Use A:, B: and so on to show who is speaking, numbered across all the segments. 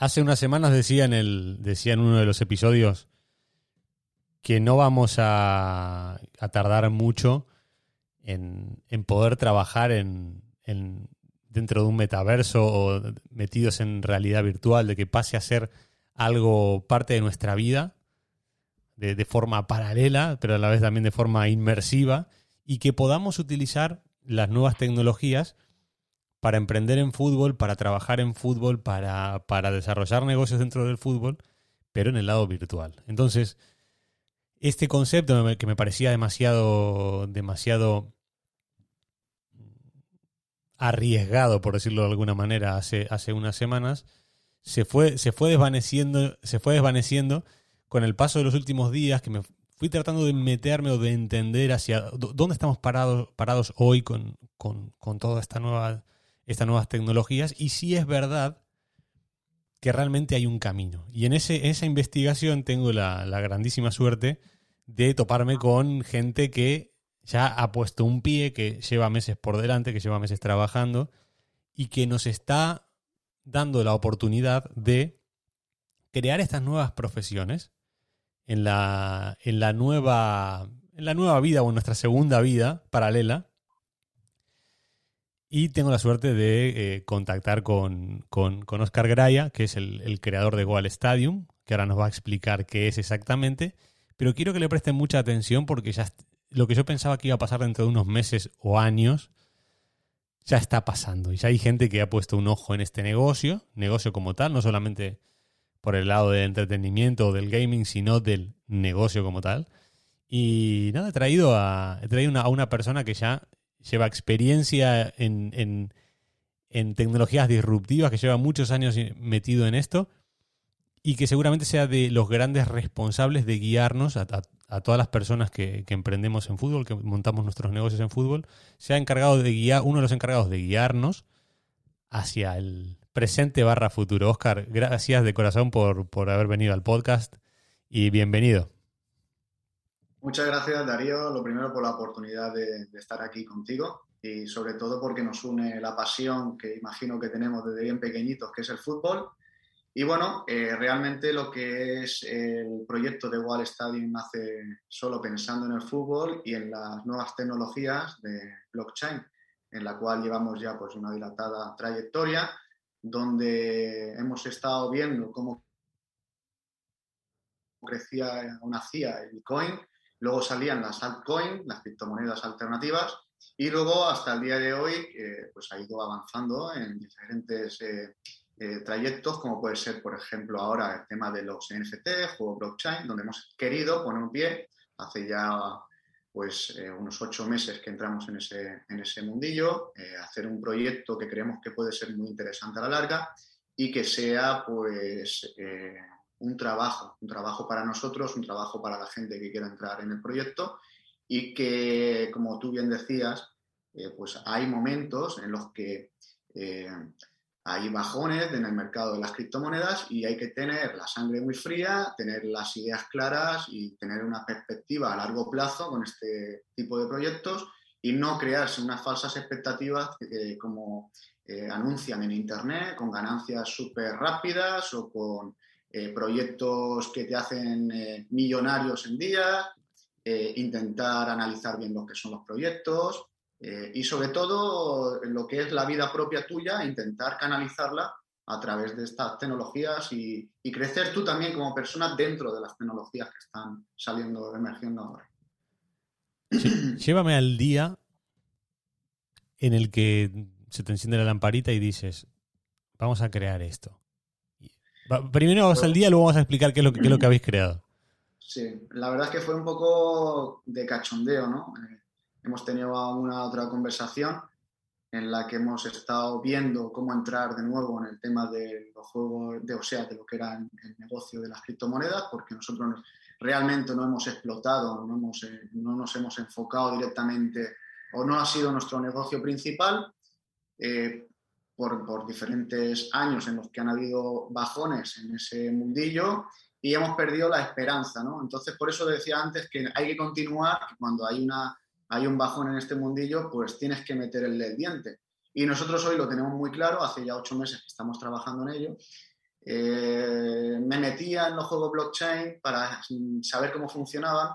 A: Hace unas semanas decía en, el, decía en uno de los episodios que no vamos a, tardar mucho en, poder trabajar en, dentro de un metaverso o metidos en realidad virtual, de que pase a ser algo parte de nuestra vida de, de, forma paralela, pero a la vez también de forma inmersiva, y que podamos utilizar las nuevas tecnologías para emprender en fútbol, para trabajar en fútbol, para, para desarrollar negocios dentro del fútbol, pero en el lado virtual. Entonces, este concepto que me parecía demasiado, demasiado arriesgado, por decirlo de alguna manera, hace, hace unas semanas, se fue, se fue desvaneciendo, se fue desvaneciendo con el paso de los últimos días, que me fui tratando de meterme o de entender hacia dónde estamos parados, parados hoy con, con, con toda esta nueva estas nuevas tecnologías y si es verdad que realmente hay un camino. Y en, ese, esa investigación tengo la, grandísima suerte de toparme con gente que ya ha puesto un pie, que lleva meses por delante, que lleva meses trabajando y que nos está dando la oportunidad de crear estas nuevas profesiones en la, en la, nueva, en la nueva vida o en nuestra segunda vida paralela y tengo la suerte de eh, contactar con, con, Oscar Graya, que es el, creador de Goal Stadium, que ahora nos va a explicar qué es exactamente. Pero quiero que le presten mucha atención porque ya lo que yo pensaba que iba a pasar dentro de unos meses o años, ya está pasando. Y ya hay gente que ha puesto un ojo en este negocio, negocio como tal, no solamente por el lado del entretenimiento o del gaming, sino del negocio como tal. Y nada, he traído a, he traído a una persona que ya lleva experiencia en, tecnologías disruptivas, que lleva muchos años metido en esto y que seguramente sea de los grandes responsables de guiarnos a, todas las personas que, emprendemos en fútbol, que montamos nuestros negocios en fútbol, se ha encargado de guiar, uno de los encargados de guiarnos hacia el presente barra futuro. Oscar, gracias de corazón por, por haber venido al podcast y bienvenido.
B: Muchas gracias, Darío. Lo primero por la oportunidad de, estar aquí contigo y sobre todo porque nos une la pasión que imagino que tenemos desde bien pequeñitos, que es el fútbol. Y bueno, eh, realmente lo que es el proyecto de Wall Stadium nace solo pensando en el fútbol y en las nuevas tecnologías de blockchain, en la cual llevamos ya pues una dilatada trayectoria, donde hemos estado viendo cómo crecía o nacía el Bitcoin, Luego salían las altcoins, las criptomonedas alternativas, y luego hasta el día de hoy pues ha ido avanzando en diferentes eh, eh, trayectos, como puede ser, por ejemplo, ahora el tema de los NFT, juego blockchain, donde hemos querido poner un pie. Hace ya pues eh, unos ocho meses que entramos en ese, en ese mundillo, hacer un proyecto que creemos que puede ser muy interesante a la larga y que sea pues un trabajo, un trabajo para nosotros, un trabajo para la gente que quiera entrar en el proyecto y que, como tú bien decías, eh, pues hay momentos en los que eh, hay bajones en el mercado de las criptomonedas y hay que tener la sangre muy fría, tener las ideas claras y tener una perspectiva a largo plazo con este tipo de proyectos y no crearse unas falsas expectativas como eh, anuncian en Internet con ganancias súper rápidas o con eh, proyectos que te hacen eh, millonarios en día, eh, intentar analizar bien lo que son los proyectos y sobre todo lo que es la vida propia tuya, intentar canalizarla a través de estas tecnologías y, crecer tú también como persona dentro de las tecnologías que están saliendo, emergiendo ahora.
A: llévame al día en el que se te enciende la lamparita y dices, vamos a crear esto. Primero vamos al día, luego vamos a explicar qué es, lo, qué es lo que habéis creado.
B: Sí, la verdad es que fue un poco de cachondeo, ¿no? Eh, hemos tenido una otra conversación en la que hemos estado viendo cómo entrar de nuevo en el tema de los juegos, de, o sea, de lo que era el negocio de las criptomonedas, porque nosotros realmente no hemos explotado, no, hemos, eh, no nos hemos enfocado directamente o no ha sido nuestro negocio principal. Eh, por, diferentes años en los que han habido bajones en ese mundillo y hemos perdido la esperanza, ¿no? Entonces, por eso decía antes que hay que continuar, cuando hay, una, hay un bajón en este mundillo, pues tienes que meter el, diente. Y nosotros hoy lo tenemos muy claro, hace ya ocho meses que estamos trabajando en ello, me metía en los juegos blockchain para saber cómo funcionaban.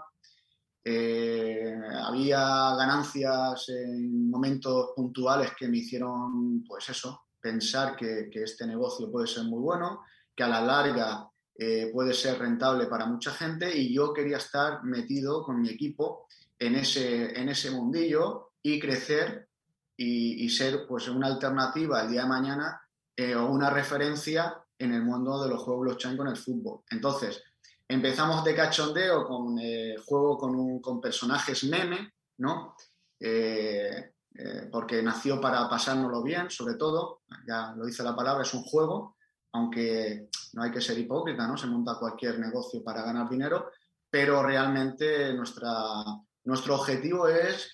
B: Había ganancias en momentos puntuales que me hicieron, pues eso, pensar que, este negocio puede ser muy bueno, que a la larga eh, puede ser rentable para mucha gente y yo quería estar metido con mi equipo en ese, en ese mundillo y crecer y, ser pues una alternativa el día de mañana eh, o una referencia en el mundo de los juegos blockchain con el fútbol. Entonces, empezamos de cachondeo con eh, juego con, con personajes meme, ¿no? Eh, porque nació para pasárnoslo bien, sobre todo, ya lo dice la palabra, es un juego, aunque no hay que ser hipócrita, ¿no? Se monta cualquier negocio para ganar dinero, pero realmente nuestra, nuestro objetivo es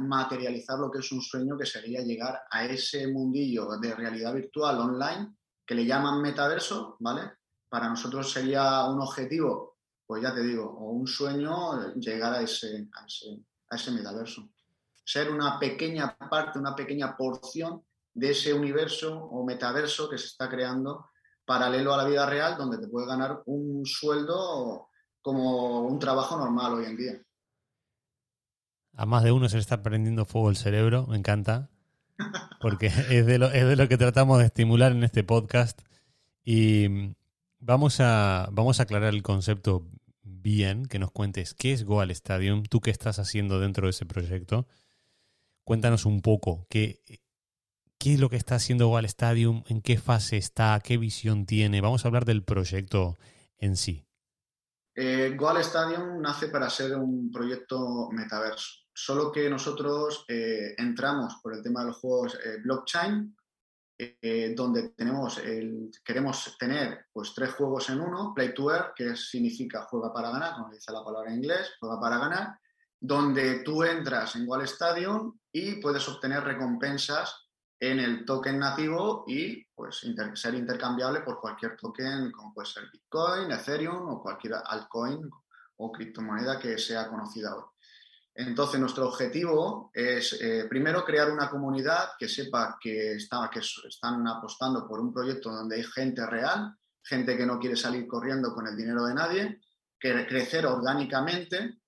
B: materializar lo que es un sueño, que sería llegar a ese mundillo de realidad virtual online que le llaman metaverso, ¿vale? Para nosotros sería un objetivo, pues ya te digo, o un sueño llegar a ese, a ese, a ese metaverso ser una pequeña parte, una pequeña porción de ese universo o metaverso que se está creando paralelo a la vida real, donde te puedes ganar un sueldo como un trabajo normal hoy en día.
A: A más de uno se le está prendiendo fuego el cerebro, me encanta, porque es de, lo, es de lo que tratamos de estimular en este podcast. Y vamos a, vamos a aclarar el concepto bien, que nos cuentes qué es Goal Stadium, tú qué estás haciendo dentro de ese proyecto Cuéntanos un poco, ¿qué, qué es lo que está haciendo Goal Stadium? ¿En qué fase está? ¿Qué visión tiene? Vamos a hablar del proyecto en sí.
B: Eh, Goal Stadium nace para ser un proyecto metaverso, solo que nosotros eh, entramos por el tema de los juegos eh, blockchain, eh, donde tenemos el, queremos tener pues, tres juegos en uno, Play to Earn, que significa juega para ganar, como dice la palabra en inglés, juega para ganar, donde tú entras en Wall Stadium y puedes obtener recompensas en el token nativo y pues ser intercambiable por cualquier token como puede ser Bitcoin, Ethereum o cualquier altcoin o criptomoneda que sea conocida hoy. Entonces, nuestro objetivo es, eh, primero, crear una comunidad que sepa que, está, que están apostando por un proyecto donde hay gente real, gente que no quiere salir corriendo con el dinero de nadie, que crecer orgánicamente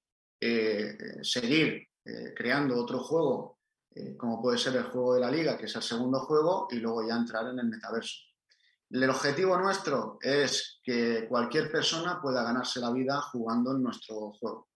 B: eh, seguir eh, creando otro juego, como puede ser el juego de la liga, que es el segundo juego, y luego ya entrar en el metaverso. El objetivo nuestro es que cualquier persona pueda ganarse la vida jugando en nuestro juego.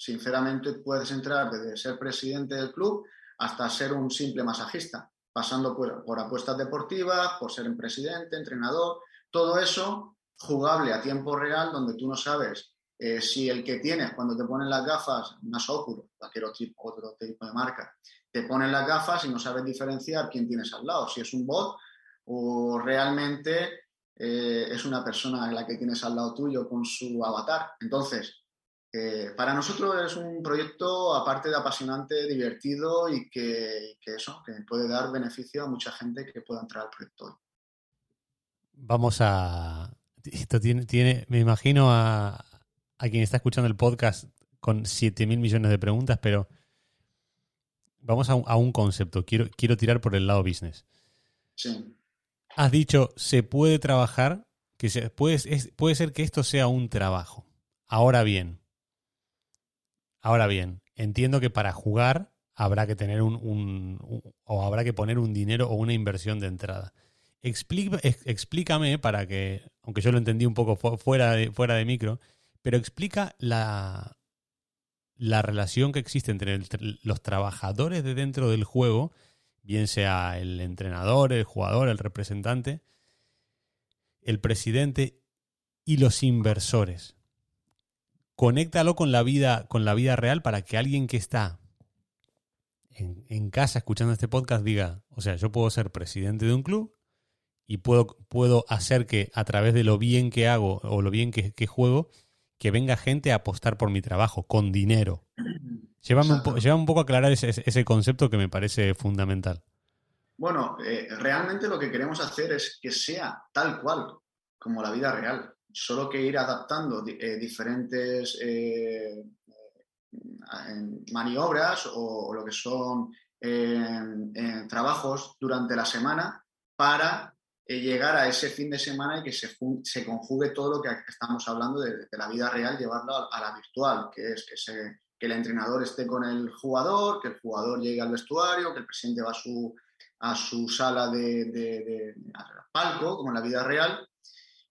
B: Sinceramente, puedes entrar desde ser presidente del club hasta ser un simple masajista, pasando por, apuestas deportivas, por ser presidente, entrenador, todo eso jugable a tiempo real, donde tú no sabes eh, si el que tienes cuando te ponen las gafas, una Oculus, cualquier otro tipo, otro tipo de marca, te ponen las gafas y no sabes diferenciar quién tienes al lado, si es un bot o realmente eh, es una persona en la que tienes al lado tuyo con su avatar. Entonces, eh, para nosotros es un proyecto, aparte de apasionante, divertido y que, que, eso, que puede dar beneficio a mucha gente que pueda entrar al proyecto
A: Vamos a. Esto tiene, tiene me imagino a, a quien está escuchando el podcast con 7 mil millones de preguntas, pero vamos a un, concepto. Quiero, quiero tirar por el lado business.
B: Sí.
A: Has dicho, se puede trabajar, que se, puede, puede ser que esto sea un trabajo. Ahora bien, ahora bien, entiendo que para jugar habrá que tener un, o habrá que poner un dinero o una inversión de entrada. explícame para que, aunque yo lo entendí un poco fuera de, fuera de micro, pero explica la, la relación que existe entre, los trabajadores de dentro del juego, bien sea el entrenador, el jugador, el representante, el presidente y los inversores. Conéctalo con la vida, con la vida real para que alguien que está en, en, casa escuchando este podcast diga, o sea, yo puedo ser presidente de un club y puedo, puedo hacer que a través de lo bien que hago o lo bien que, que juego, que venga gente a apostar por mi trabajo, con dinero. Llévame un, un, poco a aclarar ese, concepto que me parece fundamental.
B: Bueno, eh, realmente lo que queremos hacer es que sea tal cual como la vida real, solo que ir adaptando eh, diferentes eh, maniobras o, lo que son trabajos durante la semana para eh, llegar a ese fin de semana y que se, se conjugue todo lo que estamos hablando de, la vida real, llevarlo a, la virtual, que es que, se, que el entrenador esté con el jugador, que el jugador llegue al vestuario, que el presidente va a su, a su sala de, palco, como en la vida real,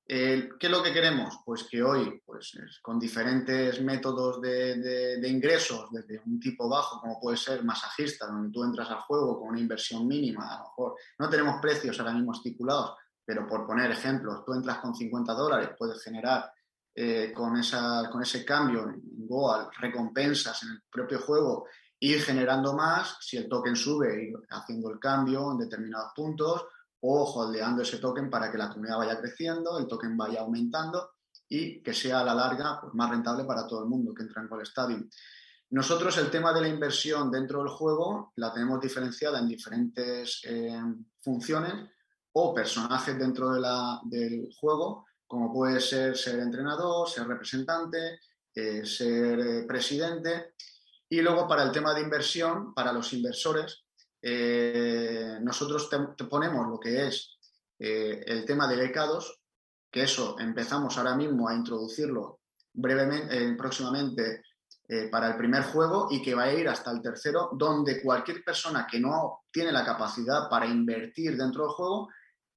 B: ¿Qué es lo que queremos? Pues que hoy, pues, con diferentes métodos de, ingresos, desde un tipo bajo, como puede ser masajista, donde tú entras al juego con una inversión mínima, a lo mejor no tenemos precios ahora mismo estipulados, pero por poner ejemplos, tú entras con 50 dólares, puedes generar eh, con, esa, con ese cambio en Goal recompensas en el propio juego, ir generando más, si el token sube, ir haciendo el cambio en determinados puntos, o holdeando ese token para que la comunidad vaya creciendo, el token vaya aumentando y que sea a la larga pues, más rentable para todo el mundo que entra en Call Stadium. Nosotros el tema de la inversión dentro del juego la tenemos diferenciada en diferentes eh, funciones o personajes dentro de la, del juego, como puede ser ser entrenador, ser representante, eh, ser eh, presidente. Y luego para el tema de inversión, para los inversores, eh, nosotros ponemos lo que es eh, el tema de becados, que eso empezamos ahora mismo a introducirlo brevemente, eh, próximamente para el primer juego y que va a ir hasta el tercero, donde cualquier persona que no tiene la capacidad para invertir dentro del juego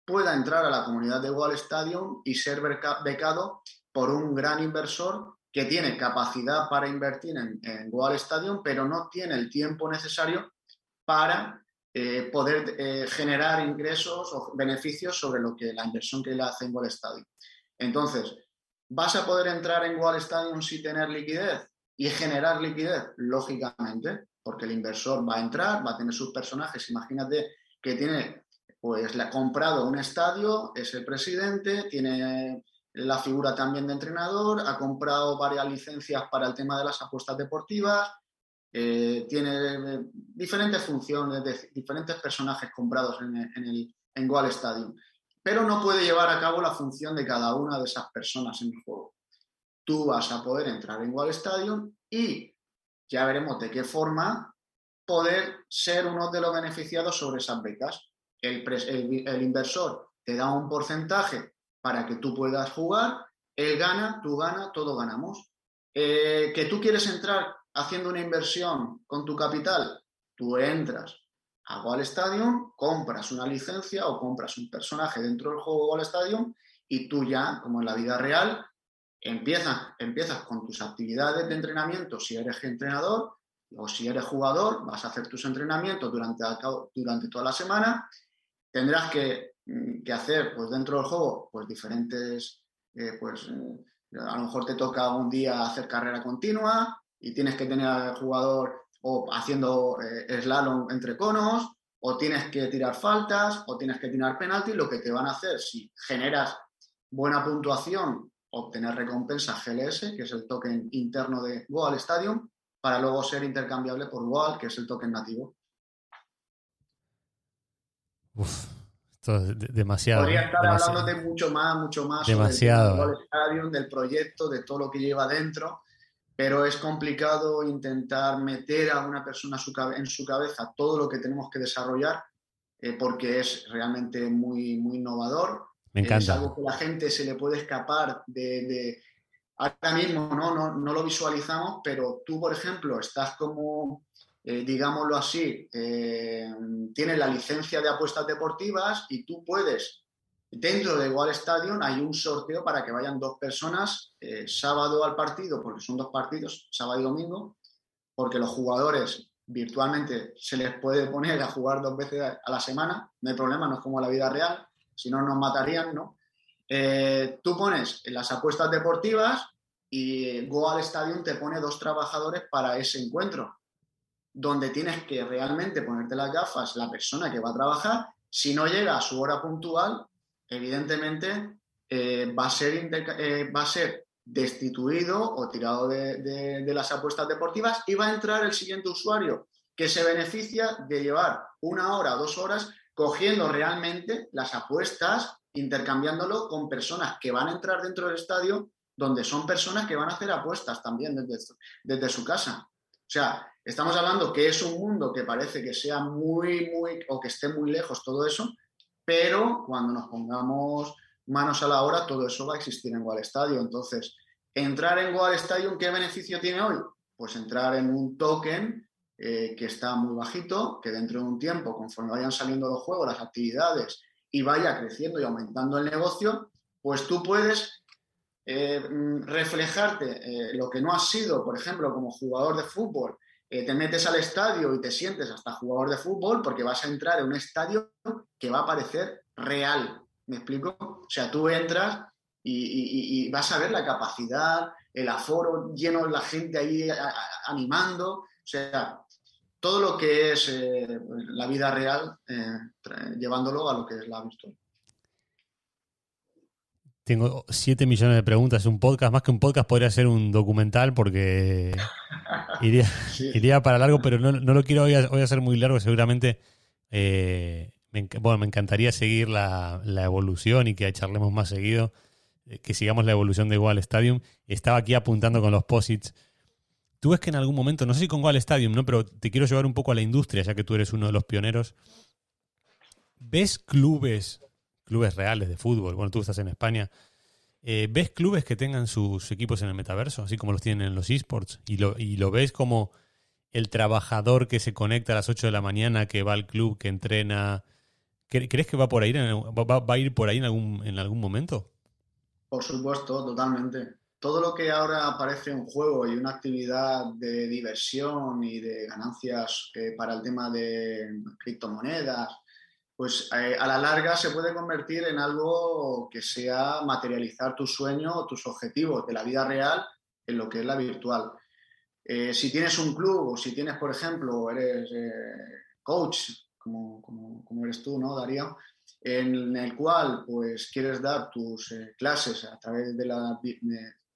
B: pueda entrar a la comunidad de Wall Stadium y ser becado por un gran inversor que tiene capacidad para invertir en, en Wall Stadium, pero no tiene el tiempo necesario para eh, poder eh, generar ingresos o beneficios sobre lo que la inversión que le hace en Wall Stadium. Entonces, ¿vas a poder entrar en Wall Stadium sin tener liquidez y generar liquidez? Lógicamente, porque el inversor va a entrar, va a tener sus personajes. Imagínate que tiene, pues, le ha comprado un estadio, es el presidente, tiene la figura también de entrenador, ha comprado varias licencias para el tema de las apuestas deportivas, eh, tiene diferentes funciones, de diferentes personajes comprados en, el, en Goal Stadium, pero no puede llevar a cabo la función de cada una de esas personas en el juego. Tú vas a poder entrar en Goal Stadium y ya veremos de qué forma poder ser uno de los beneficiados sobre esas becas. El, el, inversor te da un porcentaje para que tú puedas jugar, él gana, tú ganas, todos ganamos. Eh, que tú quieres entrar haciendo una inversión con tu capital, tú entras a Wall Stadium, compras una licencia o compras un personaje dentro del juego Wall Stadium y tú ya, como en la vida real, empiezas, empiezas con tus actividades de entrenamiento si eres entrenador o si eres jugador, vas a hacer tus entrenamientos durante, durante toda la semana, tendrás que, mm, que hacer pues, dentro del juego pues, diferentes, eh, pues, eh, a lo mejor te toca un día hacer carrera continua, y tienes que tener al jugador o haciendo eh, slalom entre conos, o tienes que tirar faltas, o tienes que tirar penalti, lo que te van a hacer si generas buena puntuación, obtener recompensa GLS, que es el token interno de Goal Stadium, para luego ser intercambiable por Goal, que es el token nativo.
A: Uf, esto es demasiado.
B: Podría estar hablando de mucho más, mucho más
A: demasiado.
B: sobre Goal Stadium, del proyecto, de todo lo que lleva dentro pero es complicado intentar meter a una persona en su cabeza todo lo que tenemos que desarrollar eh, porque es realmente muy, muy innovador.
A: Me encanta.
B: Es algo que la gente se le puede escapar de... Ahora mismo ¿no? No, no, lo visualizamos, pero tú, por ejemplo, estás como, eh, digámoslo así, eh, tienes la licencia de apuestas deportivas y tú puedes Dentro de Igual Stadium hay un sorteo para que vayan dos personas eh, sábado al partido, porque son dos partidos, sábado y domingo, porque los jugadores virtualmente se les puede poner a jugar dos veces a la semana, no hay problema, no es como la vida real, si no nos matarían, ¿no? Eh, tú pones las apuestas deportivas y Goal Stadium te pone dos trabajadores para ese encuentro, donde tienes que realmente ponerte las gafas la persona que va a trabajar, si no llega a su hora puntual, evidentemente eh, va, a ser eh, va a ser destituido o tirado de, las apuestas deportivas y va a entrar el siguiente usuario que se beneficia de llevar una hora dos horas cogiendo realmente las apuestas, intercambiándolo con personas que van a entrar dentro del estadio, donde son personas que van a hacer apuestas también desde, desde su casa. O sea, estamos hablando que es un mundo que parece que sea muy, muy, o que esté muy lejos todo eso, pero cuando nos pongamos manos a la obra, todo eso va a existir en Wall Stadium. Entonces, entrar en Wall Stadium, ¿qué beneficio tiene hoy? Pues entrar en un token eh, que está muy bajito, que dentro de un tiempo, conforme vayan saliendo los juegos, las actividades y vaya creciendo y aumentando el negocio, pues tú puedes eh, mm, reflejarte eh, lo que no has sido, por ejemplo, como jugador de fútbol, te metes al estadio y te sientes hasta jugador de fútbol porque vas a entrar en un estadio que va a parecer real. ¿Me explico? O sea, tú entras y, vas a ver la capacidad, el aforo lleno de la gente ahí animando. O sea, todo lo que es eh, la vida real, eh, llevándolo a lo que es la virtual.
A: Tengo 7 millones de preguntas. Un podcast, más que un podcast, podría ser un documental porque iría, iría para largo, pero no, lo quiero hoy, hacer muy largo. Seguramente, eh, me, bueno, me encantaría seguir la, evolución y que charlemos más seguido, que sigamos la evolución de Igual Stadium. Estaba aquí apuntando con los posits Tú ves que en algún momento, no sé si con Wall Stadium, ¿no? Pero te quiero llevar un poco a la industria, ya que tú eres uno de los pioneros. ¿Ves clubes, clubes reales de fútbol? Bueno, tú estás en España. Eh, ¿Ves clubes que tengan sus equipos en el metaverso, así como los tienen en los esports? Y lo, y lo ves como el trabajador que se conecta a las 8 de la mañana, que va al club, que entrena. ¿Crees que va por ahí, va, a ir por ahí en algún, en algún momento?
B: Por supuesto, totalmente todo lo que ahora parece un juego y una actividad de diversión y de ganancias eh, para el tema de criptomonedas, pues eh, a la larga se puede convertir en algo que sea materializar tu sueño o tus objetivos de la vida real en lo que es la virtual. Eh, si tienes un club o si tienes, por ejemplo, eres coach, como, como, eres tú, ¿no, Darío? En el cual pues quieres dar tus clases a través de la,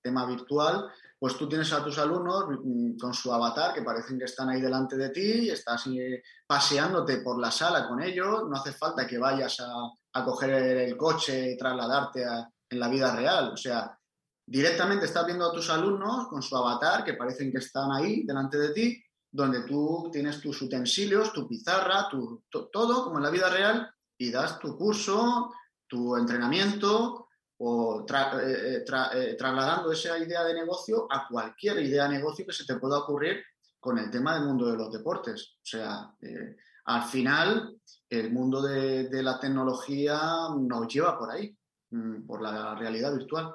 B: tema virtual, pues tú tienes a tus alumnos mm, con su avatar que parecen que están ahí delante de ti, estás eh, paseándote por la sala con ellos, no hace falta que vayas a, coger el coche y trasladarte en la vida real, o sea, directamente estás viendo a tus alumnos con su avatar que parecen que están ahí delante de ti, donde tú tienes tus utensilios, tu pizarra, tu, todo como en la vida real y das tu curso, tu entrenamiento, o eh, eh, eh, trasladando esa idea de negocio a cualquier idea de negocio que se te pueda ocurrir con el tema del mundo de los deportes. O sea, al final el mundo de, la tecnología nos lleva por ahí, mm, por la realidad virtual,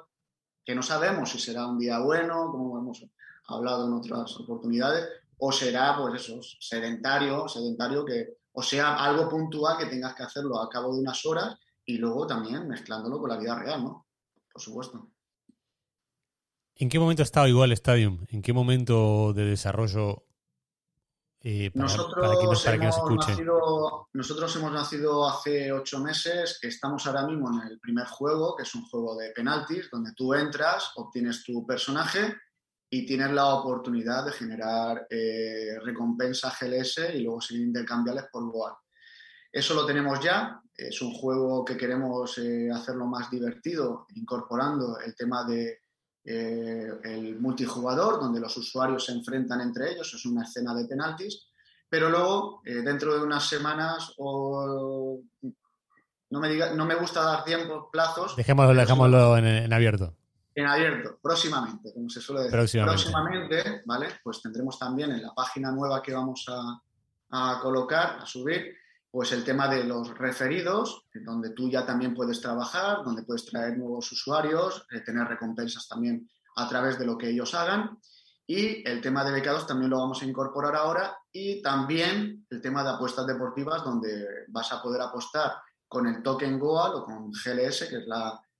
B: que no sabemos si será un día bueno, como hemos hablado en otras oportunidades, o será, pues eso, sedentario, sedentario que, o sea, algo puntual que tengas que hacerlo a cabo de unas horas y luego también mezclándolo con la vida real, ¿no? Por supuesto.
A: ¿En qué momento estaba igual Stadium? ¿En qué momento de desarrollo
B: eh, nosotros, hemos nacido, nosotros hemos nacido hace ocho meses, estamos ahora mismo en el primer juego, que es un juego de penaltis, donde tú entras, obtienes tu personaje y tienes la oportunidad de generar eh, recompensa GLS y luego ser intercambiables por Goal. Eso lo tenemos ya. Es un juego que queremos eh, hacerlo más divertido, incorporando el tema de eh, el multijugador, donde los usuarios se enfrentan entre ellos. Es una escena de penaltis. Pero luego, eh, dentro de unas semanas o no me, diga, no me gusta dar tiempo, plazos.
A: Dejémoslo, dejémoslo en, abierto.
B: En abierto, próximamente, como se suele decir. Próximamente. ¿vale? Pues tendremos también en la página nueva que vamos a, a colocar, a subir, pues el tema de los referidos, donde tú ya también puedes trabajar, donde puedes traer nuevos usuarios, eh, tener recompensas también a través de lo que ellos hagan. Y el tema de becados también lo vamos a incorporar ahora y también el tema de apuestas deportivas, donde vas a poder apostar con el token Goal o con GLS, que es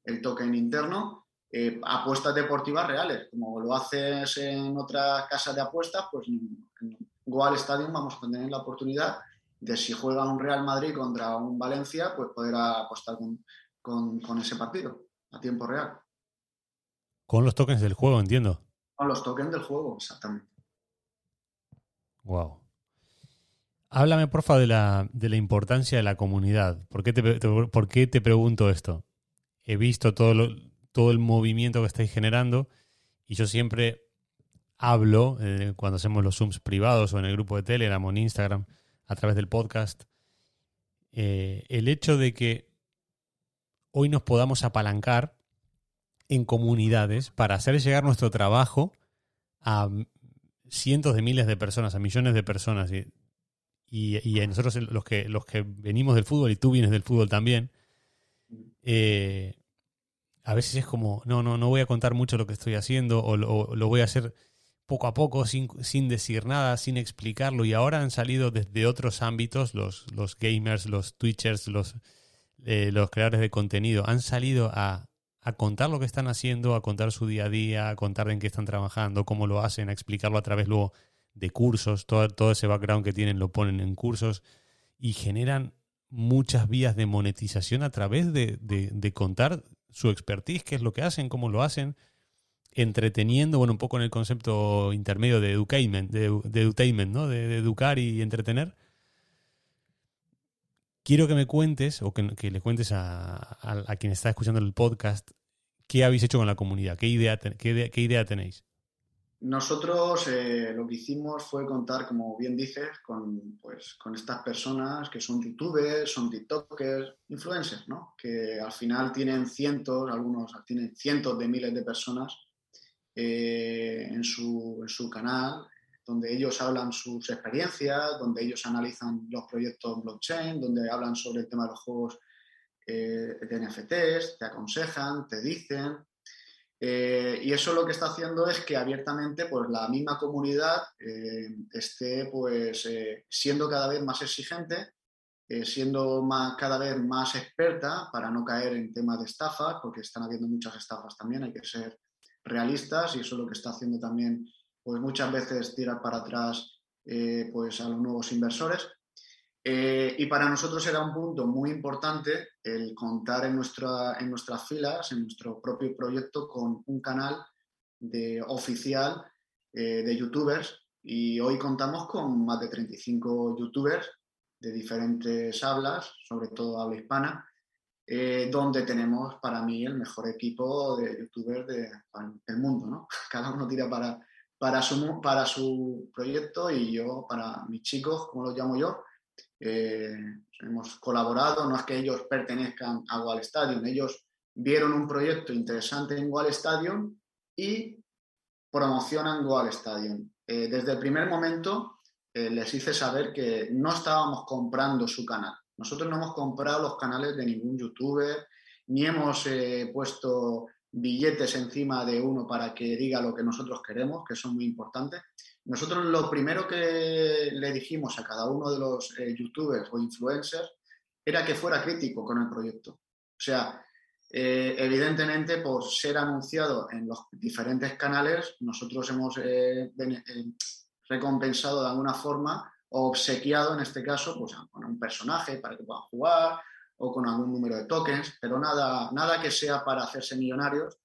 B: el token interno, eh, apuestas deportivas reales. Como lo haces en otra casa de apuestas, pues en Goal Stadium vamos a tener la oportunidad de si juega un Real Madrid contra un Valencia, pues poder apostar con, ese partido a tiempo real.
A: Con los tokens del juego, entiendo.
B: Con los tokens del juego, exactamente.
A: Wow. Háblame, porfa, de la, de la importancia de la comunidad. ¿Por qué te, por qué te pregunto esto? He visto todo, todo el movimiento que estáis generando y yo siempre hablo, eh, cuando hacemos los Zooms privados o en el grupo de Telegram o en Instagram, a través del podcast, eh, el hecho de que hoy nos podamos apalancar en comunidades para hacer llegar nuestro trabajo a cientos de miles de personas, a millones de personas. Y, y, nosotros los que, los que venimos del fútbol, y tú vienes del fútbol también, eh, a veces es como, no, no, no voy a contar mucho lo que estoy haciendo o lo, voy a hacer poco a poco sin, sin, decir nada, sin explicarlo. Y ahora han salido desde otros ámbitos los, los gamers, los twitchers, los, eh, los creadores de contenido, han salido a, a, contar lo que están haciendo, a contar su día a día, a contar en qué están trabajando, cómo lo hacen, a explicarlo a través luego de cursos. Todo, todo ese background que tienen lo ponen en cursos y generan muchas vías de monetización a través de, de contar su expertise, qué es lo que hacen, cómo lo hacen, entreteniendo, bueno, un poco en el concepto intermedio de educainment, de, edutainment, ¿no? De, educar y entretener. Quiero que me cuentes, o que, le cuentes a, quien está escuchando el podcast, qué habéis hecho con la comunidad, qué idea, qué idea tenéis.
B: Nosotros eh, lo que hicimos fue contar, como bien dices, con, pues, con estas personas que son youtubers, son tiktokers, influencers, ¿no? que al final tienen cientos, algunos tienen cientos de miles de personas eh, en, su, en, su, canal, donde ellos hablan sus experiencias, donde ellos analizan los proyectos blockchain, donde hablan sobre el tema de los juegos eh, de NFTs, te aconsejan, te dicen, eh, y eso lo que está haciendo es que abiertamente pues, la misma comunidad esté pues, siendo cada vez más exigente, siendo más, cada vez más experta para no caer en temas de estafas, porque están habiendo muchas estafas también, hay que ser realistas y eso es lo que está haciendo también pues, muchas veces tirar para atrás pues, a los nuevos inversores. Eh, y para nosotros era un punto muy importante el contar en, nuestra, en nuestras filas, en nuestro propio proyecto, con un canal de, oficial eh, de youtubers. Y hoy contamos con más de 35 youtubers de diferentes hablas, sobre todo habla hispana, eh, donde tenemos para mí el mejor equipo de youtubers del mundo. ¿no? Cada uno tira para, para, su, para su proyecto y yo para mis chicos, como los llamo yo, eh, hemos colaborado, no es que ellos pertenezcan a Wall Stadium, ellos vieron un proyecto interesante en Wall Stadium y promocionan Wall Stadium. Eh, desde el primer momento les hice saber que no estábamos comprando su canal. Nosotros no hemos comprado los canales de ningún youtuber, ni hemos puesto billetes encima de uno para que diga lo que nosotros queremos, que son muy importantes. Nosotros lo primero que le dijimos a cada uno de los eh, youtubers o influencers era que fuera crítico con el proyecto. O sea, eh, evidentemente por ser anunciado en los diferentes canales, nosotros hemos eh, recompensado de alguna forma obsequiado en este caso pues, con un personaje para que puedan jugar o con algún número de tokens, pero nada, nada que sea para hacerse millonarios,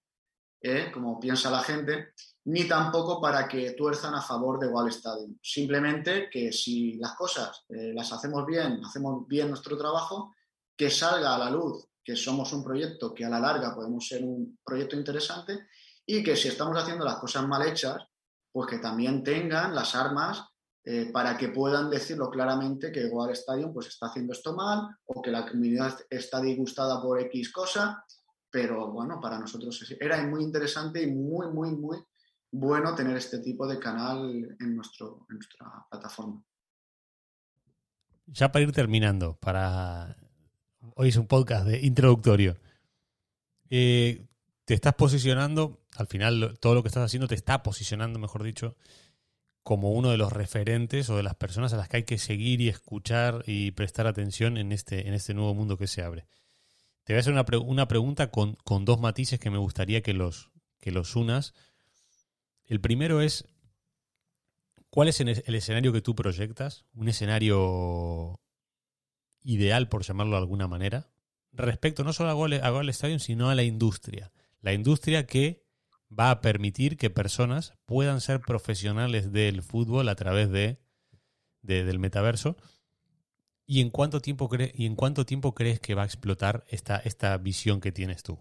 B: como piensa la gente, ni tampoco para que tuerzan a favor de Wall Stadium. Simplemente que si las cosas eh, las hacemos bien, hacemos bien nuestro trabajo, que salga a la luz que somos un proyecto que a la larga podemos ser un proyecto interesante y que si estamos haciendo las cosas mal hechas, pues que también tengan las armas eh, para que puedan decirlo claramente que Wall Stadium pues está haciendo esto mal o que la comunidad está disgustada por X cosa, pero bueno, para nosotros era muy interesante y muy, muy, muy bueno tener este tipo de canal en, nuestro, nuestra plataforma.
A: Ya para ir terminando, para hoy es un podcast de introductorio. Eh, te estás posicionando, al final todo lo que estás haciendo te está posicionando, mejor dicho, como uno de los referentes o de las personas a las que hay que seguir y escuchar y prestar atención en este, en este nuevo mundo que se abre. Te voy a hacer una, una pregunta con, con, dos matices que me gustaría que los, que los unas el primero es, ¿cuál es el escenario que tú proyectas? Un escenario ideal, por llamarlo de alguna manera, respecto no solo a Gol, a Stadium, sino a la industria. La industria que va a permitir que personas puedan ser profesionales del fútbol a través de, del metaverso. ¿Y en, cuánto tiempo ¿Y en cuánto tiempo crees que va a explotar esta, esta visión que tienes tú?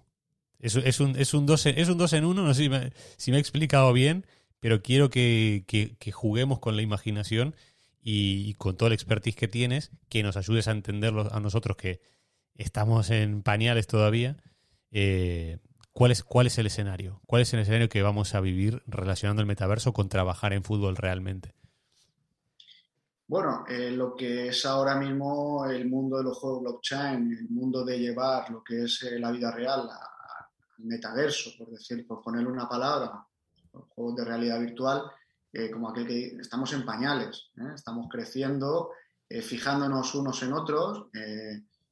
A: Es, es, un, es, un dos en, uno, no sé si me, si me he explicado bien, pero quiero que, juguemos con la imaginación y, con todo el expertise que tienes, que nos ayudes a entenderlo a nosotros que estamos en pañales todavía. Eh, ¿cuál, es, ¿Cuál es el escenario? ¿Cuál es el escenario que vamos a vivir relacionando el metaverso con trabajar en fútbol realmente?
B: Bueno, eh, lo que es ahora mismo el mundo de los juegos blockchain, el mundo de llevar lo que es eh, la vida real al metaverso, por decir, por ponerle una palabra, los juegos de realidad virtual, eh, como aquel que estamos en pañales, estamos creciendo, fijándonos unos en otros,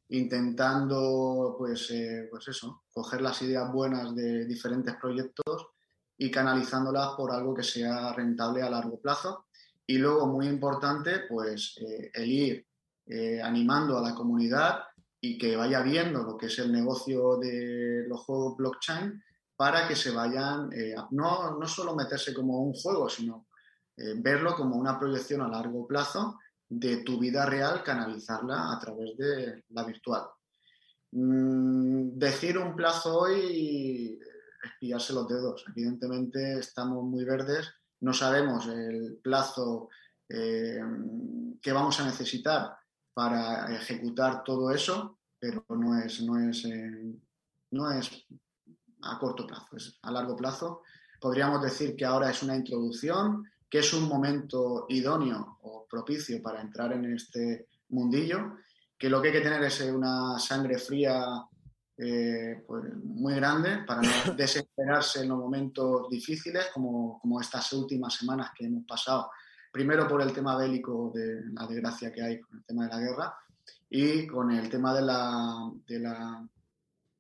B: intentando, pues, pues eso, coger las ideas buenas de diferentes proyectos y canalizándolas por algo que sea rentable a largo plazo. Y luego, muy importante, pues eh, el ir eh, animando a la comunidad y que vaya viendo lo que es el negocio de los juegos blockchain para que se vayan, eh, no, no solo meterse como un juego, sino verlo como una proyección a largo plazo de tu vida real, canalizarla a través de la virtual. Mm, decir un plazo hoy es pillarse los dedos. Evidentemente estamos muy verdes no sabemos el plazo eh, que vamos a necesitar para ejecutar todo eso, pero no es, no es, eh, no es a corto plazo, es a largo plazo. Podríamos decir que ahora es una introducción, que es un momento idóneo o propicio para entrar en este mundillo, que lo que hay que tener es una sangre fría eh, pues, muy grande para no desesperarse en los momentos difíciles como, como, estas últimas semanas que hemos pasado. Primero por el tema bélico de la desgracia que hay con el tema de la guerra y con el tema de la, de la,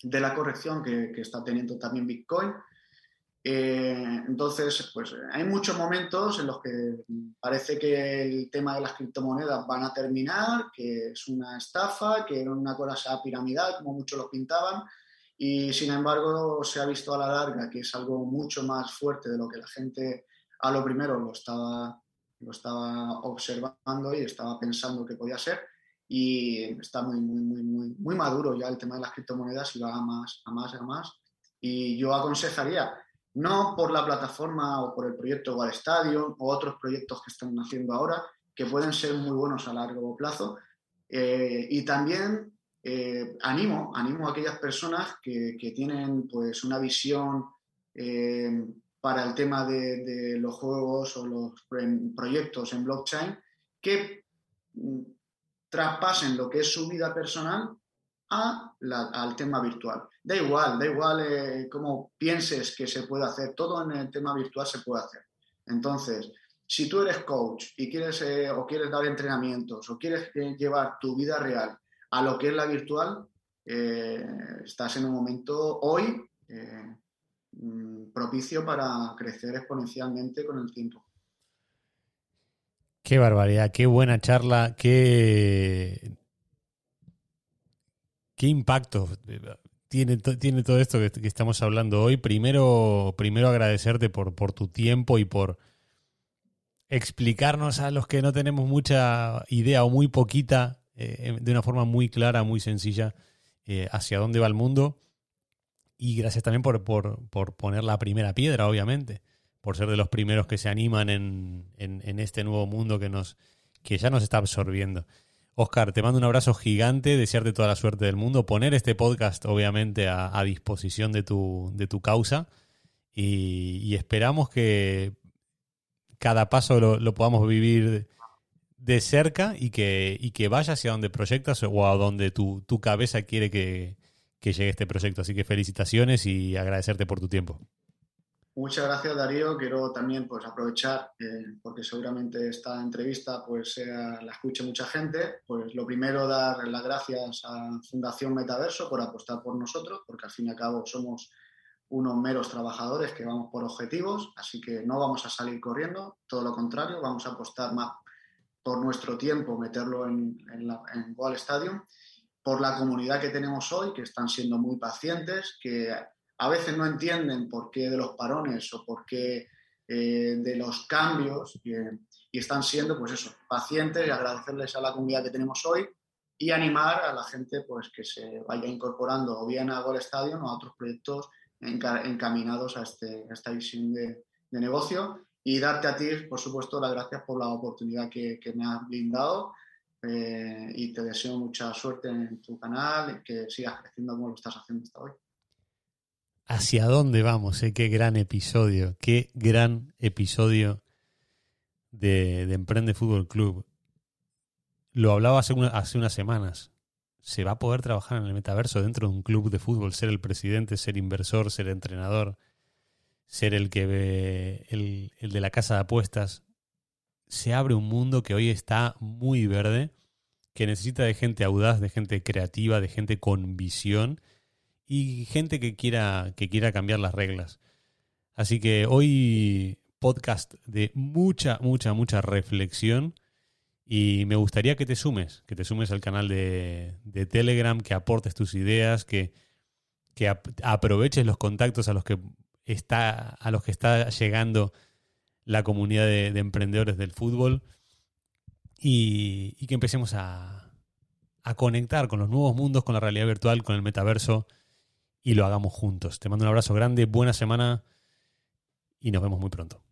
B: de la corrección que, que está teniendo también Bitcoin eh, entonces, pues hay muchos momentos en los que parece que el tema de las criptomonedas van a terminar, que es una estafa, que era una cosa piramidal, como muchos lo pintaban, y sin embargo se ha visto a la larga que es algo mucho más fuerte de lo que la gente a lo primero lo estaba, lo estaba observando y estaba pensando que podía ser. Y está muy, muy, muy, muy, muy maduro ya el tema de las criptomonedas y va a más, a más, a más. Y yo aconsejaría no por la plataforma o por el proyecto Wall Stadium o otros proyectos que están haciendo ahora, que pueden ser muy buenos a largo plazo. Eh, y también eh, animo, animo a aquellas personas que, tienen pues, una visión eh, para el tema de, los juegos o los proyectos en blockchain que mm, traspasen lo que es su vida personal al tema virtual. Da igual, da igual eh, cómo pienses que se puede hacer, todo en el tema virtual se puede hacer. Entonces, si tú eres coach y quieres eh, o quieres dar entrenamientos o quieres eh, llevar tu vida real a lo que es la virtual, estás en un momento hoy mm, propicio para crecer exponencialmente con el tiempo.
A: Qué barbaridad, qué buena charla, qué ¿Qué impacto tiene, tiene todo esto que, estamos hablando hoy? Primero, primero agradecerte por, por tu tiempo y por explicarnos a los que no tenemos mucha idea o muy poquita, eh, de una forma muy clara, muy sencilla, eh, hacia dónde va el mundo. Y gracias también por, por, poner la primera piedra, obviamente, por ser de los primeros que se animan en, en este nuevo mundo que, nos, que ya nos está absorbiendo. Oscar, te mando un abrazo gigante, desearte toda la suerte del mundo, poner este podcast obviamente a, disposición de tu, de tu causa y, esperamos que cada paso lo, podamos vivir de cerca y que, y que vaya hacia donde proyectas o a donde tu, tu cabeza quiere que, que llegue este proyecto. Así que felicitaciones y agradecerte por tu tiempo.
B: Muchas gracias Darío. Quiero también pues, aprovechar, eh, porque seguramente esta entrevista pues, la escuche mucha gente, pues lo primero dar las gracias a Fundación Metaverso por apostar por nosotros, porque al fin y al cabo somos unos meros trabajadores que vamos por objetivos, así que no vamos a salir corriendo, todo lo contrario, vamos a apostar más por nuestro tiempo, meterlo en, en, la, en Wall Stadium, por la comunidad que tenemos hoy, que están siendo muy pacientes, que a veces no entienden por qué de los parones o por qué eh, de los cambios y, están siendo, pues eso, pacientes y agradecerles a la comunidad que tenemos hoy y animar a la gente pues que se vaya incorporando o bien a Gol Stadium o a otros proyectos encaminados a, este, esta visión de, negocio y darte a ti, por supuesto, las gracias por la oportunidad que, me has brindado eh, y te deseo mucha suerte en tu canal y que sigas creciendo como lo estás haciendo hasta hoy.
A: ¿Hacia dónde vamos? Eh? Qué gran episodio, qué gran episodio de, Emprende Fútbol Club. Lo hablaba hace, hace unas semanas. Se va a poder trabajar en el metaverso dentro de un club de fútbol, ser el presidente, ser inversor, ser entrenador ser el que ve el, de la casa de apuestas, se abre un mundo que hoy está muy verde, que necesita de gente audaz, de gente creativa, de gente con visión y gente que quiera, que quiera cambiar las reglas. Así que hoy podcast de mucha, mucha, mucha reflexión y me gustaría que te sumes, que te sumes al canal de, de Telegram, que aportes tus ideas, que, que aproveches los contactos a los que está, a los que está llegando la comunidad de, emprendedores del fútbol y, que empecemos a, a conectar con los nuevos mundos, con la realidad virtual, con el metaverso y lo hagamos juntos. Te mando un abrazo grande, buena semana y nos vemos muy pronto.